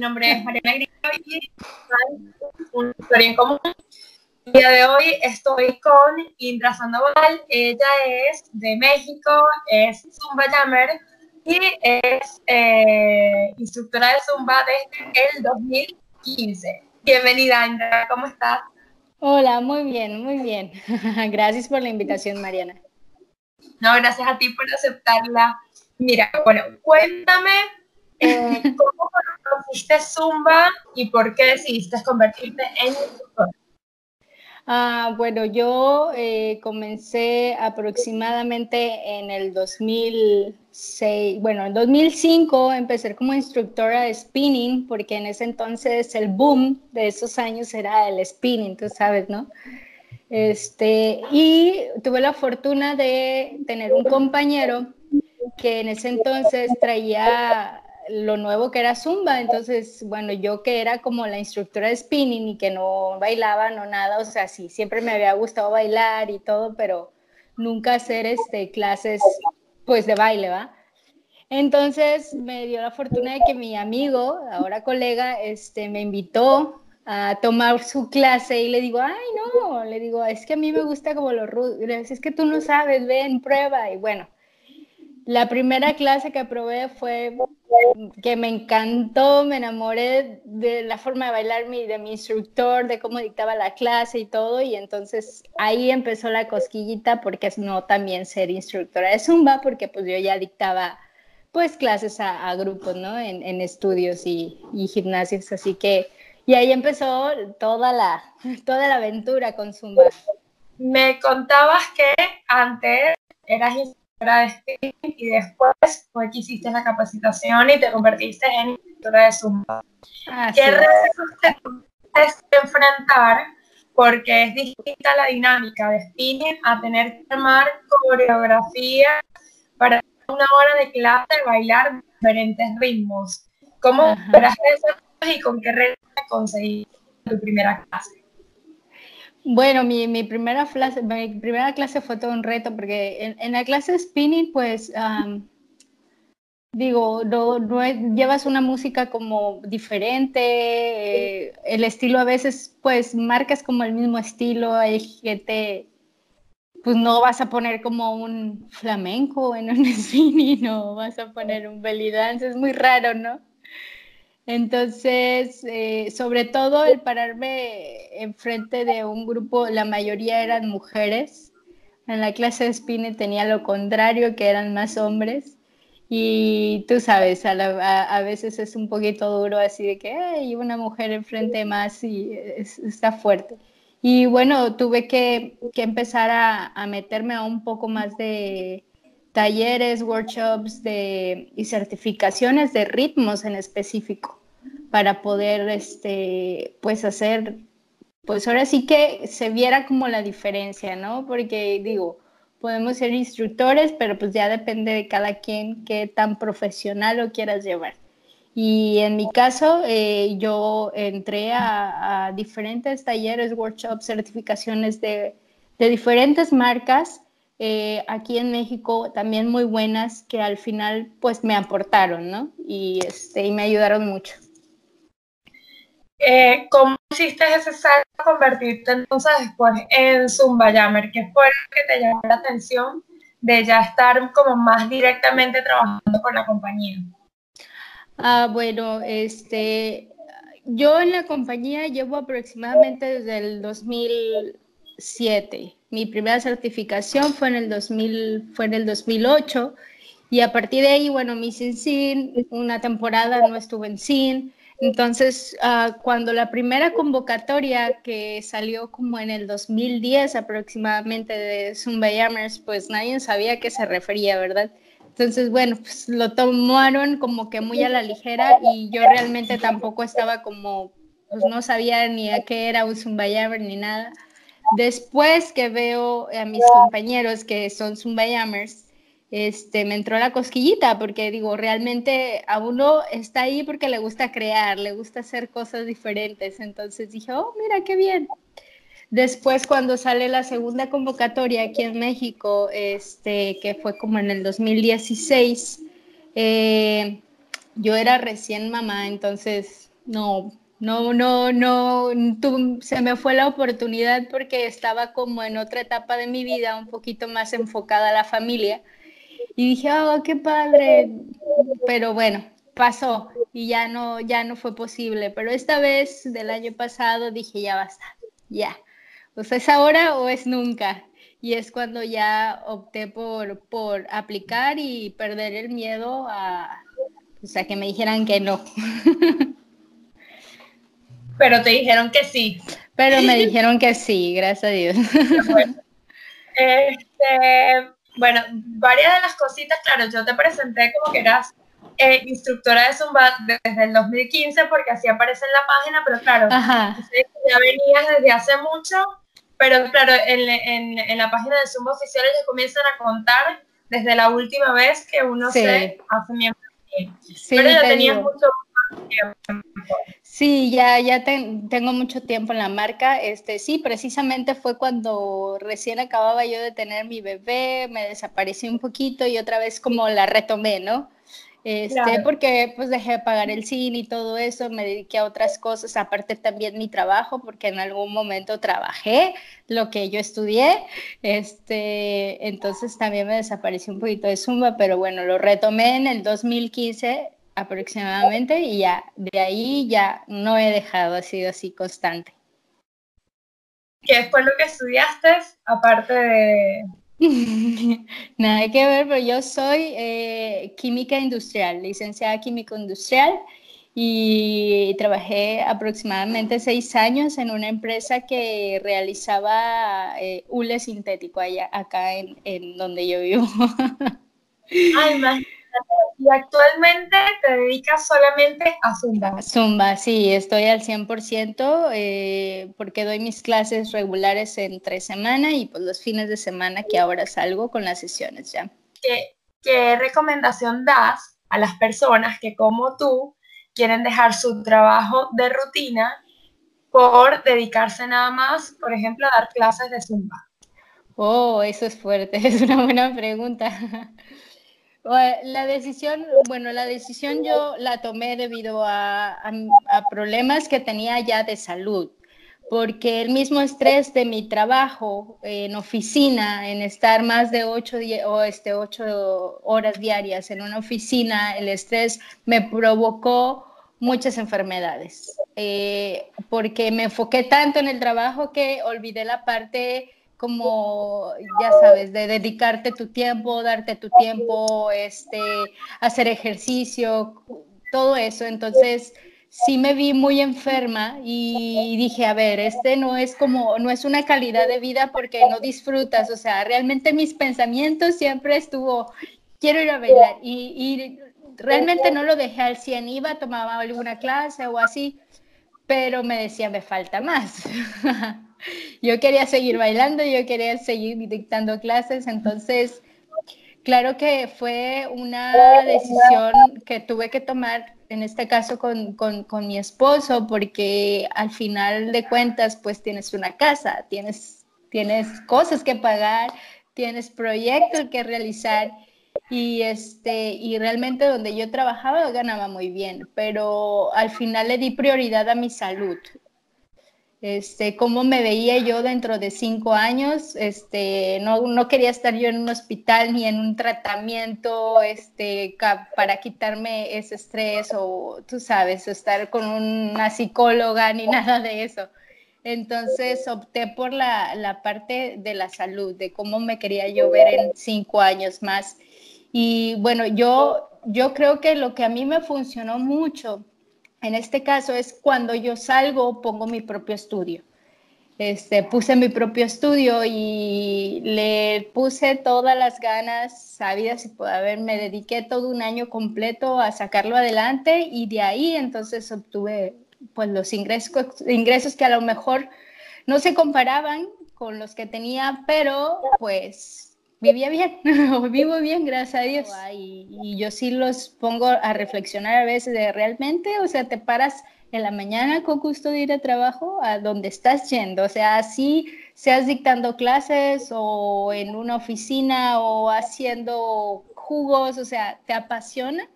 nombre es Mariana Grillo y una historia en común. El día de hoy estoy con Indra Sandoval. Ella es de México, es Zumba Jammer y es eh, instructora de Zumba desde el 2015. Bienvenida, Indra, ¿cómo estás? Hola, muy bien, muy bien. gracias por la invitación, Mariana. No, gracias a ti por aceptarla. Mira, bueno, cuéntame eh, cómo conociste Zumba y por qué decidiste convertirte en instructora. Ah, bueno, yo eh, comencé aproximadamente en el 2006, bueno, en 2005 empecé como instructora de spinning, porque en ese entonces el boom de esos años era el spinning, tú sabes, ¿no? Este, y tuve la fortuna de tener un compañero que en ese entonces traía lo nuevo que era Zumba, entonces, bueno, yo que era como la instructora de spinning y que no bailaba, no nada, o sea, sí, siempre me había gustado bailar y todo, pero nunca hacer este, clases, pues, de baile, ¿va? Entonces me dio la fortuna de que mi amigo, ahora colega, este, me invitó a tomar su clase y le digo, ay, no, le digo, es que a mí me gusta como los rudos, es que tú no sabes, ven, prueba, y bueno, la primera clase que probé fue que me encantó, me enamoré de la forma de bailar mi, de mi instructor, de cómo dictaba la clase y todo, y entonces ahí empezó la cosquillita porque es no también ser instructora de Zumba, porque pues yo ya dictaba pues clases a, grupos, ¿no? En, estudios y, y, gimnasios, así que, y ahí empezó toda la, toda la aventura con Zumba. Me contabas que antes eras de y después fue que hiciste la capacitación y te convertiste en instructora de Zumba. ¿Qué retos te tienes que enfrentar? Porque es distinta la dinámica de spinning a tener que armar coreografía para una hora de clase de bailar diferentes ritmos. ¿Cómo superaste eso y con qué retos conseguiste tu primera clase? Bueno, mi, mi, primera clase, mi primera clase fue todo un reto porque en, la clase de spinning, pues, digo, no, llevas una música como diferente, eh, el estilo a veces, pues, marcas como el mismo estilo, hay gente, pues no vas a poner como un flamenco en un spinning, no vas a poner un belly dance, es muy raro, ¿no? Entonces, eh, sobre todo el pararme enfrente de un grupo, la mayoría eran mujeres. En la clase de spinning tenía lo contrario, que eran más hombres. Y tú sabes, a, veces es un poquito duro así de que hay una mujer enfrente más y está fuerte. Y bueno, tuve que, empezar a, a, meterme a un poco más de talleres, workshops de, y certificaciones de ritmos en específico para poder, este, pues hacer, pues ahora sí que se viera como la diferencia, ¿no? Porque digo, podemos ser instructores, pero pues ya depende de cada quien qué tan profesional lo quieras llevar. Y en mi caso, eh, yo entré a, diferentes talleres, workshops, certificaciones de, de diferentes marcas eh, aquí en México, también muy buenas, que al final pues me aportaron, ¿no? Y, este, y me ayudaron mucho. Eh, ¿Cómo hiciste ese salto a convertirte entonces después en Zumba Jammer? ¿Qué fue lo que te llamó la atención de ya estar como más directamente trabajando con la compañía? Ah, bueno, este, yo en la compañía llevo aproximadamente desde el 2007. Mi primera certificación fue en el 2000, fue en el 2008 y a partir de ahí, bueno, me hice SIN, una temporada no estuve en SIN, entonces, ah, cuando la primera convocatoria que salió como en el 2010 aproximadamente de Zumba Yammers, pues nadie sabía a qué se refería, ¿verdad? Entonces, bueno, pues lo tomaron como que muy a la ligera y yo realmente tampoco estaba como, pues no sabía ni a qué era un Zumba Yammer ni nada. Después que veo a mis compañeros que son Zumba Yammers, este, me entró la cosquillita porque digo, realmente a uno está ahí porque le gusta crear, le gusta hacer cosas diferentes. Entonces dije, oh, mira qué bien. Después cuando sale la segunda convocatoria aquí en México, este, que fue como en el 2016, eh, yo era recién mamá, entonces No, no, no, no, se me fue la oportunidad porque estaba como en otra etapa de mi vida, un poquito más enfocada a la familia. Y dije, oh, qué padre. Pero bueno, pasó y ya no, ya no fue posible. Pero esta vez del año pasado dije, ya basta, ya. O sea, es ahora o es nunca. Y es cuando ya opté por, por aplicar y perder el miedo a, o sea, que me dijeran que no. Pero te dijeron que sí. Pero me dijeron que sí, gracias a Dios. Este, bueno, varias de las cositas, claro, yo te presenté como que eras eh, instructora de Zumba desde el 2015 porque así aparece en la página, pero claro, ya venías desde hace mucho, pero claro, en, en, en, la página de Zumba oficial ellos comienzan a contar desde la última vez que uno se hace miembro. Sí, pero ya tenías mucho. Sí, ya, ya tengo mucho tiempo en la marca. Este, sí, precisamente fue cuando recién acababa yo de tener mi bebé, me desaparecí un poquito y otra vez como la retomé, ¿no? Este, porque pues dejé de pagar el cine y todo eso, me dediqué a otras cosas, aparte también mi trabajo, porque en algún momento trabajé lo que yo estudié, este, entonces también me desaparecí un poquito de Zumba, pero bueno, lo retomé en el 2015 aproximadamente y ya de ahí ya no he dejado, ha sido así constante. ¿Qué fue lo que estudiaste aparte de... Nada que ver, pero yo soy eh, química industrial, licenciada química industrial y trabajé aproximadamente seis años en una empresa que realizaba eh, hule sintético allá, acá en, en donde yo vivo. Ay, y actualmente te dedicas solamente a Zumba. Zumba, sí, estoy al 100% eh, porque doy mis clases regulares en tres semanas y pues los fines de semana que ahora salgo con las sesiones ya. ¿Qué, qué recomendación das a las personas que como tú quieren dejar su trabajo de rutina por dedicarse nada más, por ejemplo, a dar clases de Zumba? Oh, eso es fuerte, es una buena pregunta. La decisión, bueno, la decisión yo la tomé debido a, problemas que tenía ya de salud, porque el mismo estrés de mi trabajo en oficina, en estar más de ocho, o este, ocho horas diarias en una oficina, el estrés me provocó muchas enfermedades, eh, porque me enfoqué tanto en el trabajo que olvidé la parte como, ya sabes, de dedicarte tu tiempo, darte tu tiempo, este, hacer ejercicio, todo eso. Entonces, sí me vi muy enferma y dije, a ver, este no es como, no es una calidad de vida porque no disfrutas, o sea, realmente mis pensamientos siempre estuvo, quiero ir a bailar y, y realmente no lo dejé al 100, iba, tomaba alguna clase o así, pero me decía, me falta más. yo quería seguir bailando, yo quería seguir dictando clases, entonces, claro que fue una decisión que tuve que tomar, en este caso con, con, mi esposo, porque al final de cuentas, pues tienes una casa, tienes, tienes cosas que pagar, tienes proyectos que realizar. Y, este, y realmente donde yo trabajaba ganaba muy bien, pero al final le di prioridad a mi salud este, cómo me veía yo dentro de cinco años. Este, no, quería estar yo en un hospital ni en un tratamiento este, para quitarme ese estrés o, tú sabes, estar con una psicóloga ni nada de eso. Entonces opté por la, parte de la salud, de cómo me quería yo ver en cinco años más. Y bueno, yo creo que lo que a mí me funcionó mucho en este caso es cuando yo salgo, pongo mi propio estudio. Este, puse mi propio estudio y le puse todas las ganas sabidas y puede haber, me dediqué todo un año completo a sacarlo adelante y de ahí entonces obtuve pues los ingresos, ingresos que a lo mejor no se comparaban con los que tenía, pero pues vivía bien, vivo bien, gracias a Dios. Y, y, yo sí los pongo a reflexionar a veces de realmente, o sea, te paras en la mañana con gusto de ir a trabajo a donde estás yendo, o sea, así seas dictando clases o en una oficina o haciendo jugos, o sea, te apasiona.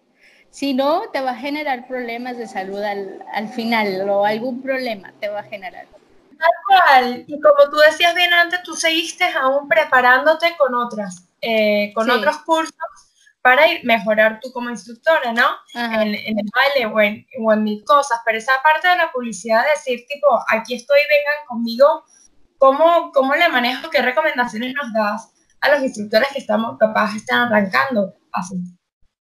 Si no, te va a generar problemas de salud al, al final o algún problema te va a generar. Tal cual. Y como tú decías bien antes, tú seguiste aún preparándote con otras, eh, con otros cursos para ir mejorar tú como instructora, ¿no? En, en, el baile o en, o en mil cosas. Pero esa parte de la publicidad, decir, tipo, aquí estoy, vengan conmigo, ¿cómo, cómo le manejo? ¿Qué recomendaciones nos das a los instructores que estamos capaz están arrancando así?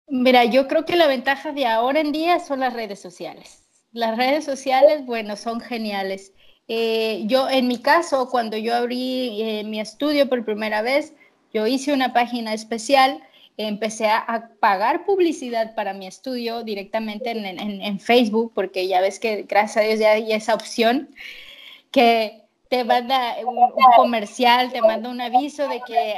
Mira, yo creo que la ventaja de ahora en día son las redes sociales. Las redes sociales, bueno, son geniales. Eh, yo, en mi caso, cuando yo abrí eh, mi estudio por primera vez, yo hice una página especial, empecé a, pagar publicidad para mi estudio directamente en, en, Facebook, porque ya ves que gracias a Dios ya hay esa opción que te manda un, un comercial, te manda un aviso de que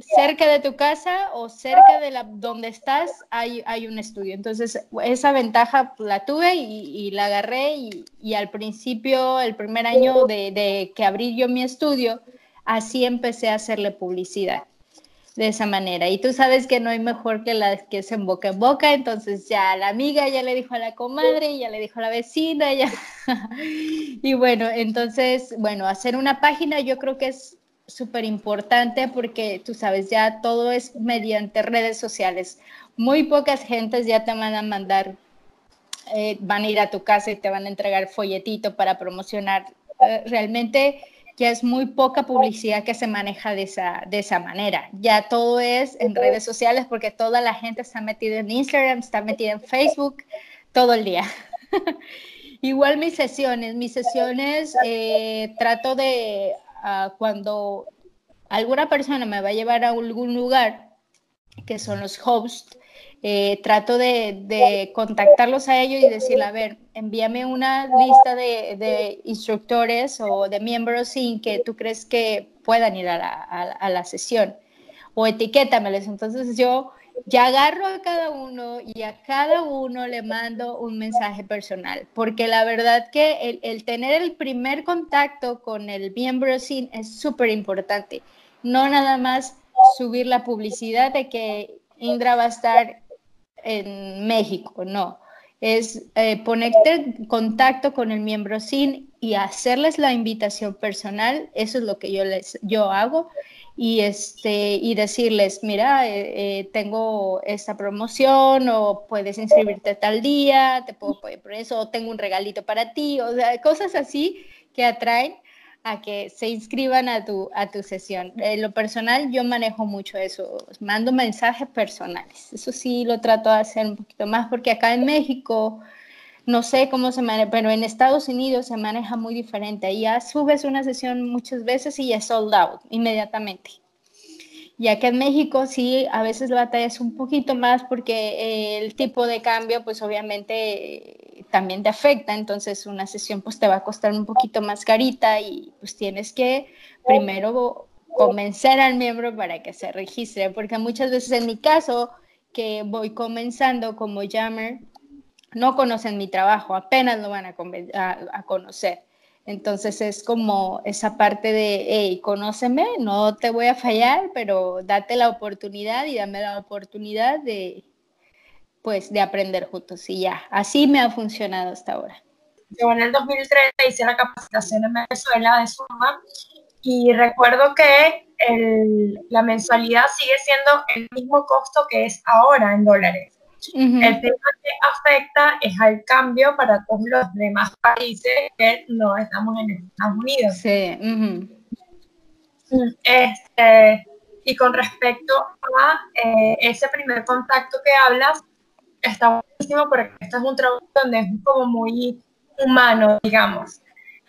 cerca de tu casa o cerca de la, donde estás hay, hay un estudio. Entonces, esa ventaja la tuve y, la agarré y, al principio, el primer año de, que abrí yo mi estudio, así empecé a hacerle publicidad de esa manera. Y tú sabes que no hay mejor que la que se en boca en boca, entonces ya la amiga ya le dijo a la comadre, ya le dijo a la vecina, ya. y bueno, entonces, bueno, hacer una página yo creo que es súper importante porque tú sabes, ya todo es mediante redes sociales. Muy pocas gentes ya te van a mandar, eh, van a ir a tu casa y te van a entregar folletito para promocionar. Eh, realmente ya es muy poca publicidad que se maneja de esa, de esa manera. Ya todo es en redes sociales porque toda la gente está metida en Instagram, está metida en Facebook todo el día. Igual mis sesiones, mis sesiones eh, trato de cuando alguna persona me va a llevar a algún lugar, que son los hosts, eh, trato de, contactarlos a ellos y decirle, a ver, envíame una lista de, instructores o de miembros sin que tú crees que puedan ir a la, a la sesión o etiquétameles. Entonces yo ya agarro a cada uno y a cada uno le mando un mensaje personal, porque la verdad que el, tener el primer contacto con el miembro SIN es súper importante. No nada más subir la publicidad de que Indra va a estar en México, no. Es eh, contacto con el miembro SIN y hacerles la invitación personal. Eso es lo que yo, les, yo hago y, este, y decirles, mira, eh, eh, tengo esta promoción o puedes inscribirte tal día, te puedo por eso, o tengo un regalito para ti, o cosas así que atraen a que se inscriban a tu, a tu sesión. En lo personal, yo manejo mucho eso, mando mensajes personales. Eso sí lo trato de hacer un poquito más porque acá en México no sé cómo se maneja, pero en Estados Unidos se maneja muy diferente. Ya subes una sesión muchas veces y ya sold out inmediatamente. Ya que en México sí, a veces la batalla es un poquito más porque el tipo de cambio, pues obviamente también te afecta. Entonces una sesión pues te va a costar un poquito más carita y pues tienes que primero convencer al miembro para que se registre. Porque muchas veces en mi caso, que voy comenzando como jammer, no conocen mi trabajo, apenas lo van a, conocer. Entonces es como esa parte de, hey, conóceme, no te voy a fallar, pero date la oportunidad y dame la oportunidad de, pues, de aprender juntos. Y ya, así me ha funcionado hasta ahora. Yo en el 2013 hice la capacitación en Venezuela de Suma y recuerdo que la mensualidad sigue siendo el mismo costo que es ahora en dólares. El tema que afecta es al cambio para todos los demás países que no estamos en Estados Unidos. Sí. este, y con respecto a eh, ese primer contacto que hablas, está buenísimo porque este es un trabajo donde es como muy humano, digamos.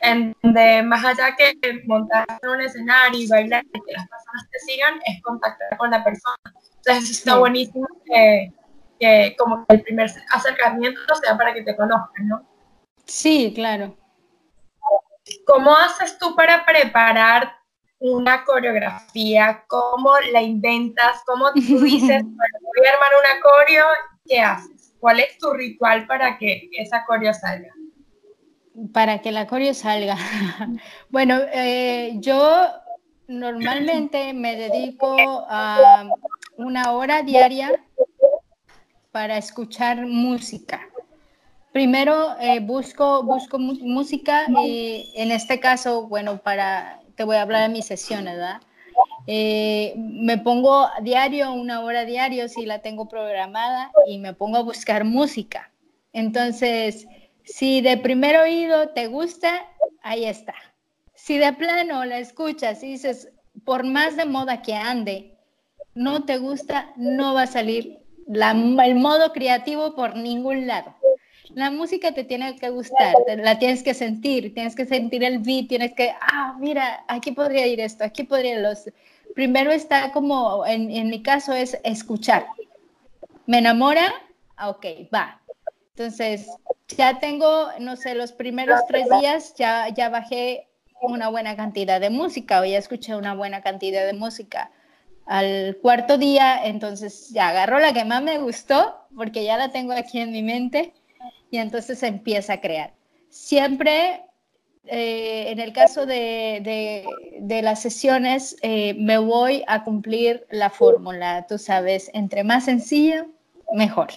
En donde más allá que montar en un escenario y bailar y que las personas te sigan, es contactar con la persona. Entonces, está buenísimo que que como el primer acercamiento sea para que te conozcan, ¿no? Sí, claro. ¿Cómo haces tú para preparar una coreografía? ¿Cómo la inventas? ¿Cómo tú dices, voy a armar una coreo? ¿Qué haces? ¿Cuál es tu ritual para que esa coreo salga? Para que la coreo salga. bueno, eh, yo normalmente me dedico a una hora diaria para escuchar música. Primero eh, busco, busco música y en este caso, bueno, para, te voy a hablar de mis sesiones, ¿verdad? Eh, me pongo diario, una hora diario, si la tengo programada, y me pongo a buscar música. Entonces, si de primer oído te gusta, ahí está. Si de plano la escuchas y dices, por más de moda que ande, no te gusta, no va a salir el modo creativo por ningún lado. La música te tiene que gustar, la tienes que sentir, tienes que sentir el beat, tienes que, ah, mira, aquí podría ir esto, aquí podría los... Primero está como, en, en mi caso es escuchar. Me enamora, ah, ok, va. Entonces, ya tengo, no sé, los primeros tres días ya, ya bajé una buena cantidad de música o ya escuché una buena cantidad de música. Al cuarto día, entonces ya agarro la que más me gustó, porque ya la tengo aquí en mi mente, y entonces empieza a crear. Siempre, eh, en el caso de, de, las sesiones, eh, me voy a cumplir la fórmula, tú sabes, entre más sencilla, mejor.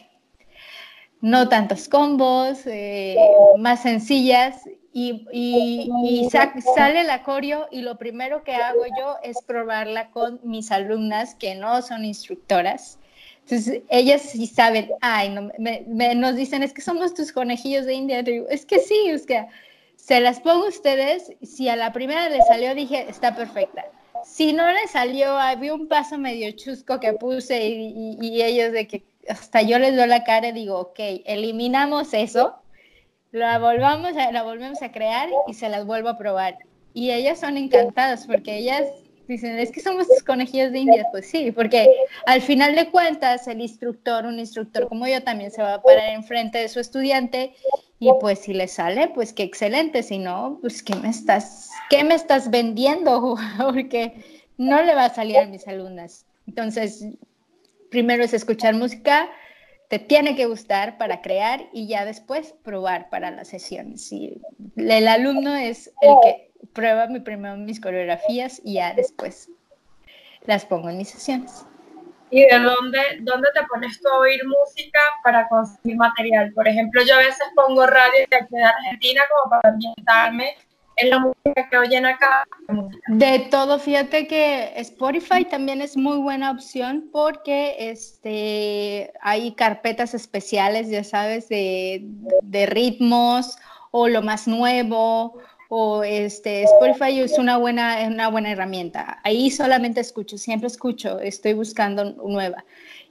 No tantos combos, eh, más sencillas y, sale la coreo y lo primero que hago yo es probarla con mis alumnas que no son instructoras. Entonces, ellas sí saben, ay, no, me, nos dicen, es que somos tus conejillos de India. es que sí, es que se las pongo a ustedes. Si a la primera le salió, dije, está perfecta. Si no le salió, había un paso medio chusco que puse y, y ellos de que hasta yo les doy la cara y digo, ok, eliminamos eso la volvamos a, volvemos a crear y se las vuelvo a probar. Y ellas son encantadas porque ellas dicen, es que somos tus conejillos de indias. Pues sí, porque al final de cuentas el instructor, un instructor como yo, también se va a parar enfrente de su estudiante y pues si le sale, pues qué excelente. Si no, pues ¿qué me estás, qué me estás vendiendo? porque no le va a salir a mis alumnas. Entonces, primero es escuchar música, te tiene que gustar para crear y ya después probar para las sesiones. Y el alumno es el que prueba mi, primero mis coreografías y ya después las pongo en mis sesiones. ¿Y de dónde, dónde te pones tú a oír música para conseguir material? Por ejemplo, yo a veces pongo radio de aquí de Argentina como para ambientarme es la música que oyen acá. De todo, fíjate que Spotify también es muy buena opción porque este, hay carpetas especiales, ya sabes, de, de ritmos o lo más nuevo o este Spotify es una buena, una buena herramienta. Ahí solamente escucho, siempre escucho, estoy buscando nueva.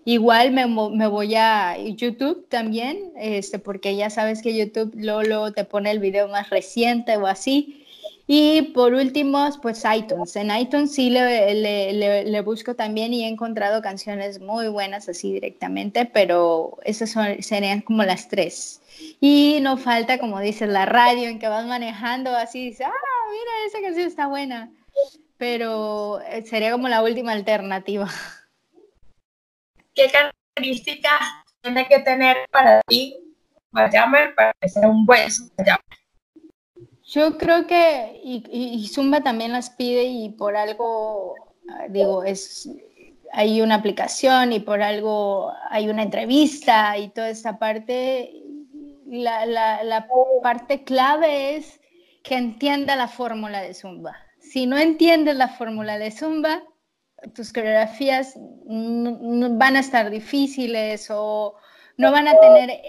Igual me, me, voy a YouTube también, este, porque ya sabes que YouTube luego, te pone el video más reciente o así. Y por último, pues iTunes. En iTunes sí le, le, le, busco también y he encontrado canciones muy buenas así directamente, pero esas son, serían como las tres. Y no falta, como dices, la radio en que vas manejando así, dices, ah, mira, esa canción está buena. Pero eh, sería como la última alternativa. ¿qué características tiene que tener para ti Jammer para ser un buen Zumba Yo creo que, y, Zumba también las pide y por algo, ah, digo, es, hay una aplicación y por algo hay una entrevista y toda esa parte, la, la, la parte clave es que entienda la fórmula de Zumba. Si no entiendes la fórmula de Zumba, tus coreografías van a estar difíciles o no van a tener eh,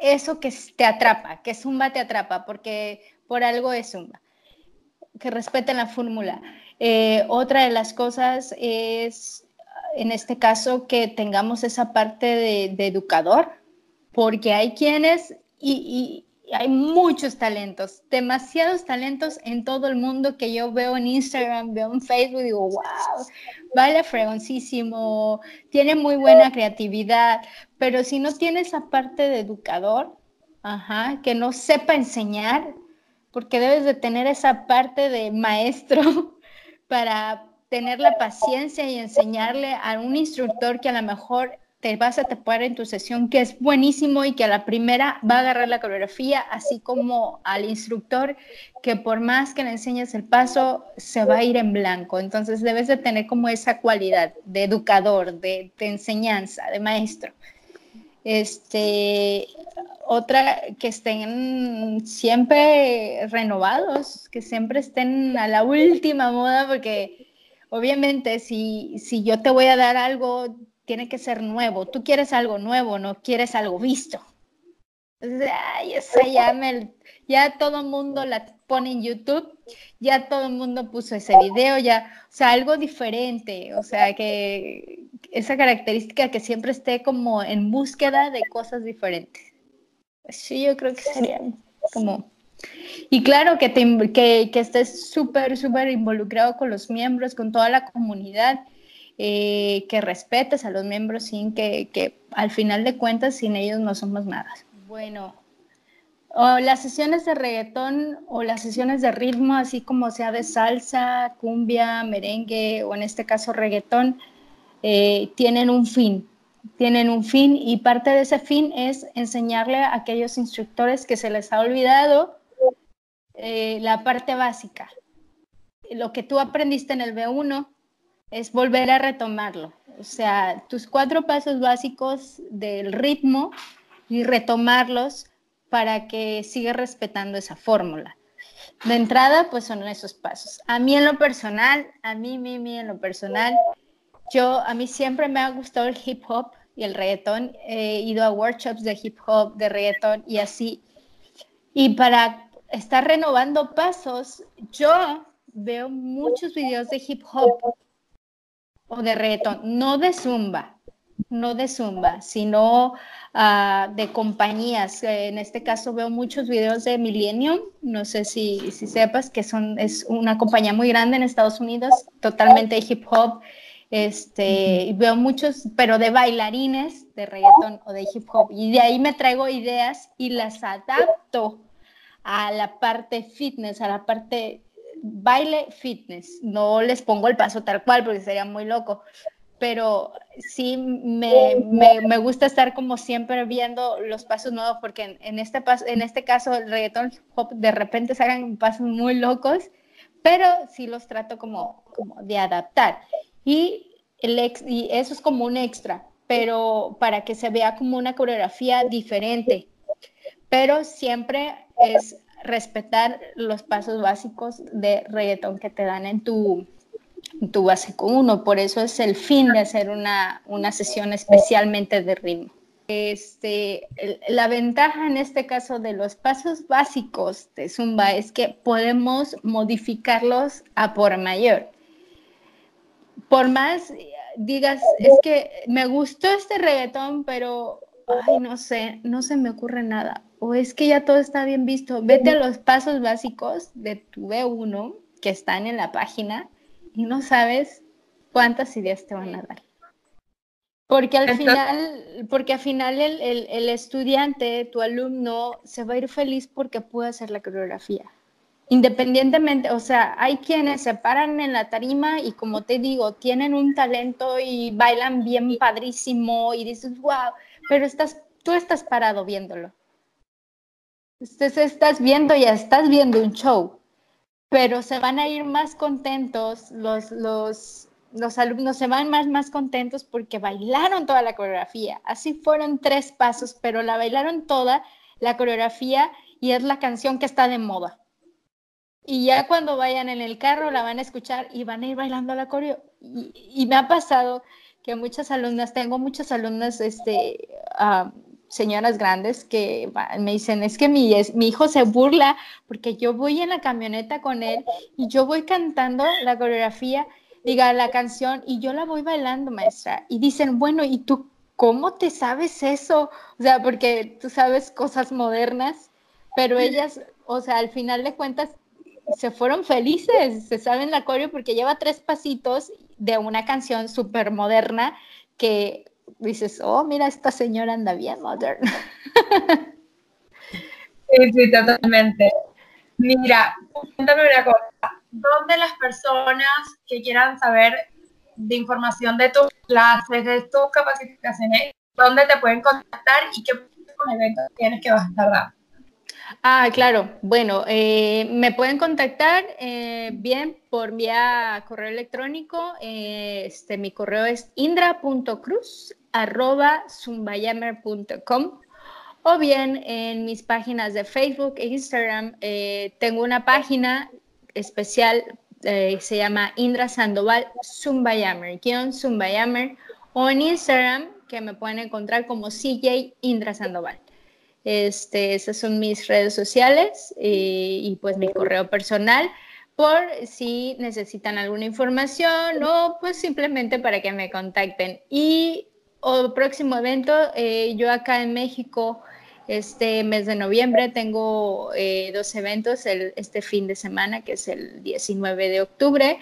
eso que te atrapa, que Zumba te atrapa, porque por algo es Zumba. Que respeten la fórmula. Eh, otra de las cosas es, en este caso, que tengamos esa parte de, educador, porque hay quienes, y, hay muchos talentos, demasiados talentos en todo el mundo que yo veo en Instagram, veo en Facebook, digo, wow, vale fregoncísimo, tiene muy buena creatividad, pero si no tiene esa parte de educador, ajá, que no sepa enseñar, porque debes de tener esa parte de maestro para tener la paciencia y enseñarle a un instructor que a lo mejor te vas a tapar en tu sesión, que es buenísimo y que a la primera va a agarrar la coreografía, así como al instructor, que por más que le enseñes el paso, se va a ir en blanco. Entonces debes de tener como esa cualidad de educador, de, enseñanza, de maestro. Este, otra, que estén siempre renovados, que siempre estén a la última moda, porque obviamente si, si yo te voy a dar algo, tiene que ser nuevo. Tú quieres algo nuevo, no quieres algo visto. Ya, todo el mundo la pone en YouTube, ya todo el mundo puso ese video, ya, o sea, algo diferente, o sea, que esa característica que siempre esté como en búsqueda de cosas diferentes. Sí, yo creo que sería como... Y claro, que, que, que estés súper, súper involucrado con los miembros, con toda la comunidad, eh, que respetes a los miembros sin que, que al final de cuentas sin ellos no somos nada. Bueno, o las sesiones de reggaetón o las sesiones de ritmo, así como sea de salsa, cumbia, merengue o en este caso reggaetón, eh, tienen un fin, tienen un fin y parte de ese fin es enseñarle a aquellos instructores que se les ha olvidado eh, la parte básica. Lo que tú aprendiste en el B1 es volver a retomarlo. O sea, tus cuatro pasos básicos del ritmo y retomarlos para que siga respetando esa fórmula. De entrada, pues son esos pasos. A mí en lo personal, a mí, mí, mí en lo personal, yo, a mí siempre me ha gustado el hip hop y el reggaetón. He ido a workshops de hip hop, de reggaetón y así. Y para estar renovando pasos, yo veo muchos videos de hip hop o de reggaetón, no de zumba, no de zumba, sino uh, de compañías. En este caso veo muchos videos de Millennium, no sé si, si sepas que son, es una compañía muy grande en Estados Unidos, totalmente hip hop. Este, veo muchos, pero de bailarines de reggaeton o de hip hop. Y de ahí me traigo ideas y las adapto a la parte fitness, a la parte baile fitness. No les pongo el paso tal cual porque sería muy loco, pero sí me, me, me, gusta estar como siempre viendo los pasos nuevos, porque en, este, paso, en este caso el reggaetón hop de repente sacan pasos muy locos, pero sí los trato como, como de adaptar. Y, el ex, y eso es como un extra, pero para que se vea como una coreografía diferente, pero siempre es respetar los pasos básicos de reggaetón que te dan en tu, tu básico uno, por eso es el fin de hacer una, una sesión especialmente de ritmo. Este, la ventaja en este caso de los pasos básicos de Zumba es que podemos modificarlos a por mayor. Por más digas, es que me gustó este reggaetón, pero, ay, no sé, no se me ocurre nada. O es que ya todo está bien visto. Vete a los pasos básicos de tu B1 que están en la página y no sabes cuántas ideas te van a dar. Porque al final, porque al final el, el, estudiante, tu alumno, se va a ir feliz porque puede hacer la coreografía. Independientemente, o sea, hay quienes se paran en la tarima y como te digo, tienen un talento y bailan bien padrísimo y dices, wow, pero estás, tú estás parado viéndolo. Entonces estás viendo, ya estás viendo un show pero se van a ir más contentos, los, los, los alumnos se van más, más contentos porque bailaron toda la coreografía. Así fueron tres pasos, pero la bailaron toda la coreografía y es la canción que está de moda. Y ya cuando vayan en el carro la van a escuchar y van a ir bailando la coreo. Y, me ha pasado que muchas alumnas, tengo muchas alumnas este, señoras grandes que me dicen, es que mi, mi hijo se burla porque yo voy en la camioneta con él y yo voy cantando la coreografía, diga, la canción y yo la voy bailando, maestra. Y dicen, bueno, ¿y tú cómo te sabes eso? O sea, porque tú sabes cosas modernas, pero ellas, o sea, al final de cuentas, se fueron felices, se saben la coreo porque lleva tres pasitos de una canción súper moderna que dices, oh, mira, esta señora anda bien moderna. Sí, sí, totalmente. Mira, cuéntame una cosa. ¿Dónde las personas que quieran saber de información de tus clases, de tus capacitaciones, dónde te pueden contactar y qué eventos tienes que vas a estar? Ah, claro. Bueno, eh, me pueden contactar eh, bien por vía correo electrónico. Eh, este, mi correo es indra.cruz@zumbayamer.com o bien en mis páginas de Facebook e Instagram. tengo una página especial, se llama Indra Sandoval Zumbayammer, guion Zumbayammer, o en Instagram que me pueden encontrar como CJ Indra Sandoval. Este, esas son mis redes sociales eh, y pues mi correo personal por si necesitan alguna información o pues simplemente para que me contacten. Y el próximo evento, eh, yo acá en México, este mes de noviembre, tengo eh, dos eventos este fin de semana, que es el 19 de octubre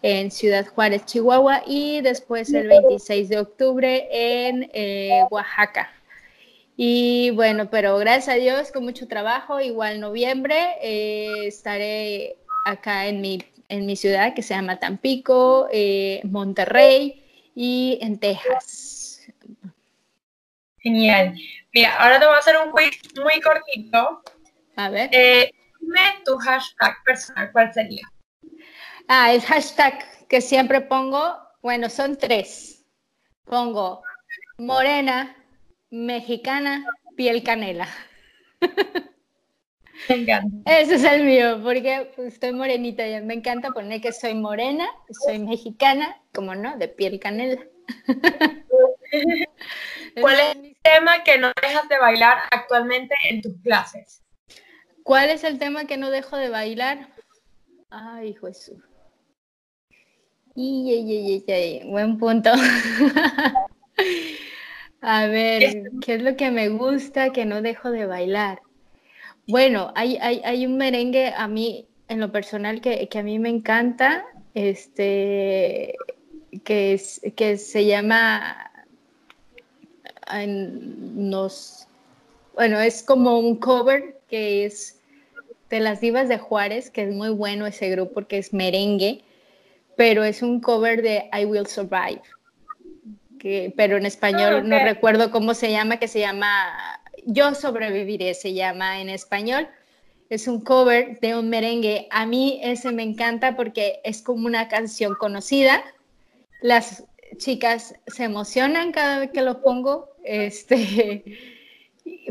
en Ciudad Juárez, Chihuahua, y después el 26 de octubre en Oaxaca. Y bueno, pero gracias a Dios, con mucho trabajo, igual noviembre eh, estaré acá en mi, en mi ciudad que se llama Tampico, eh, Monterrey y en Texas. Genial. Mira, ahora te voy a hacer un quiz muy cortito. A ver. Eh, dime tu hashtag personal, ¿cuál sería? Ah, el hashtag que siempre pongo, bueno, son tres. Pongo morena, mexicana, piel canela. Me encanta. Ese es el mío, porque pues, estoy morenita y me encanta poner que soy morena, soy mexicana, como no, de piel canela. ¿Cuál es el tema que no dejas de bailar actualmente en tus clases? ¿Cuál es el tema que no dejo de bailar? Ay, Jesús. Y, y, y, buen punto. A ver, ¿qué es lo que me gusta que no dejo de bailar? Bueno, hay, hay, un merengue a mí, en lo personal, que, a mí me encanta, este, que, es, que se llama, nos, bueno, es como un cover que es de las divas de Juárez, que es muy bueno ese grupo porque es merengue, pero es un cover de I Will Survive pero en español ah, no recuerdo cómo se llama, que se llama Yo sobreviviré, se llama en español. Es un cover de un merengue. A mí ese me encanta porque es como una canción conocida. Las chicas se emocionan cada vez que lo pongo, este,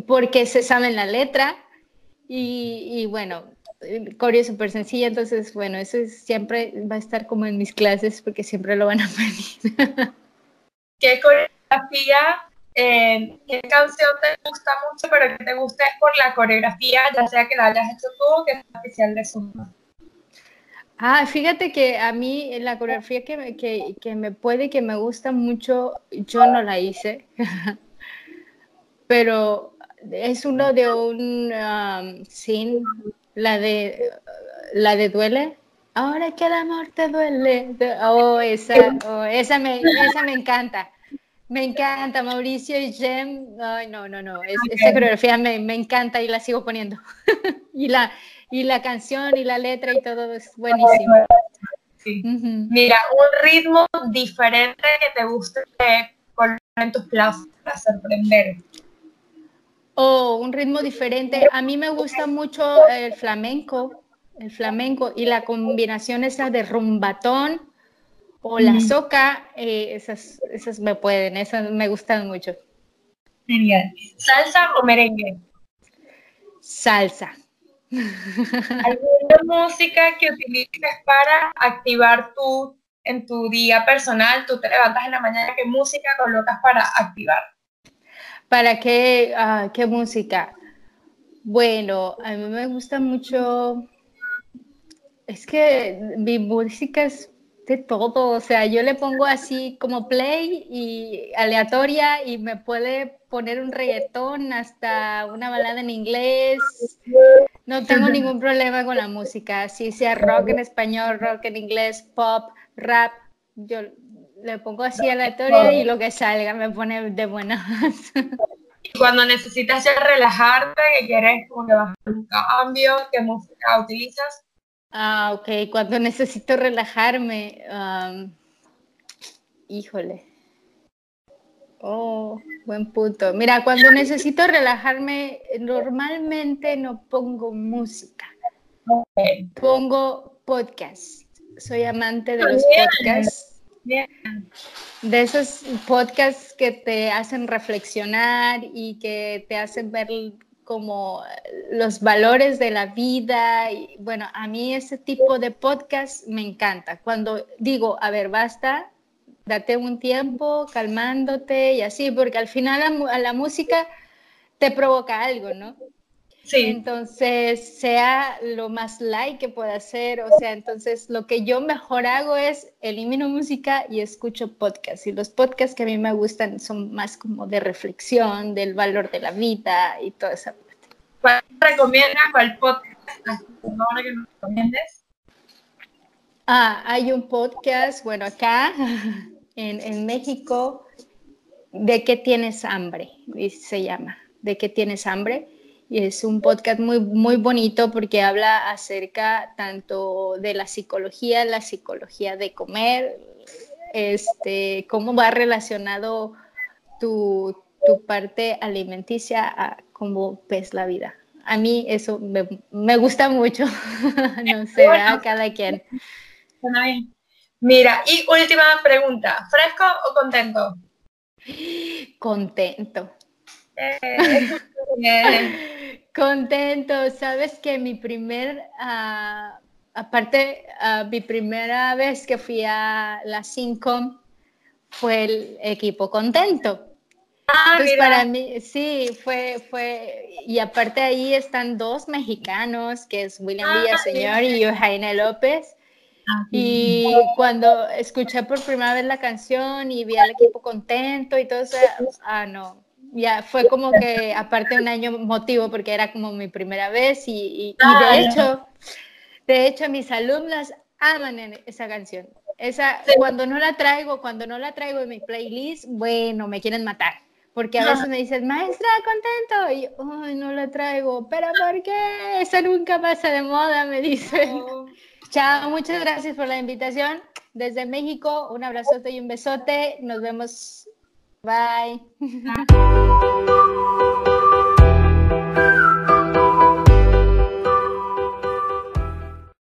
porque se saben la letra. Y, y bueno, el coreo es súper sencilla, entonces, bueno, eso siempre va a estar como en mis clases porque siempre lo van a pedir. ¿Qué coreografía, eh, qué canción te gusta mucho, pero que te guste por la coreografía, ya sea que la hayas hecho tú o que es especial de Zumba? Ah, fíjate que a mí la coreografía que me, que, que me puede, que me gusta mucho, yo no la hice, pero es uno de un um, sin, la de, la de Duele, Ahora que el amor te duele. Oh, esa, oh, esa, me, esa me encanta. Me encanta, Mauricio y Jem. Ay, no, no, no. esa coreografía me, me, encanta y la sigo poniendo. y, la, y la canción y la letra y todo es buenísimo. Mira, un ritmo diferente que te guste poner en tus clases para sorprender. Oh, un ritmo diferente. A mí me gusta mucho el flamenco el flamenco y la combinación esa de rumbatón o la soca, eh, esas, esas me pueden, esas me gustan mucho. Genial. ¿Salsa o merengue? Salsa. ¿Alguna música que utilices para activar tu, en tu día personal? Tú te levantas en la mañana, ¿qué música colocas para activar? ¿Para qué, ah, qué música? Bueno, a mí me gusta mucho es que mi música es de todo, o sea, yo le pongo así como play y aleatoria y me puede poner un reggaetón hasta una balada en inglés. No tengo ningún problema con la música, si sea rock en español, rock en inglés, pop, rap, yo le pongo así aleatoria y lo que salga me pone de buenas. Cuando necesitas ya relajarte, que quieres como un cambio, ¿qué música utilizas? Ah, ok. Cuando necesito relajarme, híjole. Oh, buen punto. Mira, cuando necesito relajarme, normalmente no pongo música. Pongo podcast. Soy amante de los podcasts. De esos podcasts que te hacen reflexionar y que te hacen ver como los valores de la vida. Y, bueno, a mí ese tipo de podcast me encanta. Cuando digo, a ver, basta, date un tiempo calmándote y así, porque al final a la música te provoca algo, ¿no? Sí. Entonces, sea lo más light que pueda hacer, o sea, entonces lo que yo mejor hago es elimino música y escucho podcasts. Y los podcasts que a mí me gustan son más como de reflexión, del valor de la vida y toda esa parte. ¿Cuál recomiendas? ¿Cuál podcast? ¿Ahora que nos recomiendes? Ah, hay un podcast, bueno, acá en, en México, ¿De qué tienes hambre? Se llama, ¿De qué tienes hambre? Y es un podcast muy, muy bonito porque habla acerca tanto de la psicología, la psicología de comer, este, cómo va relacionado tu, tu parte alimenticia a cómo ves la vida. A mí eso me, me gusta mucho, no sé, a cada quien. bien. Mira, y última pregunta, ¿fresco o contento? Contento. Eh, contento, sabes que mi primer, uh, aparte, uh, mi primera vez que fui a la Syncom fue el equipo contento. Ah, Entonces para mí, sí, fue, fue, y aparte ahí están dos mexicanos, que es William ah, Villaseñor y Jaime López. Y cuando escuché por primera vez la canción y vi al equipo contento y todo eso, ah, no, ya fue como que aparte un año motivo porque era como mi primera vez y, de hecho, de hecho mis alumnas aman esa canción. Esa, cuando no la traigo, cuando no la traigo en mi playlist, bueno, me quieren matar. Porque a veces me dicen, maestra, contento. Y yo, ay, no la traigo. ¿Pero por qué? Eso nunca pasa de moda, me dicen. Chao, muchas gracias por la invitación. Desde México, un abrazote y un besote. Nos vemos. 拜。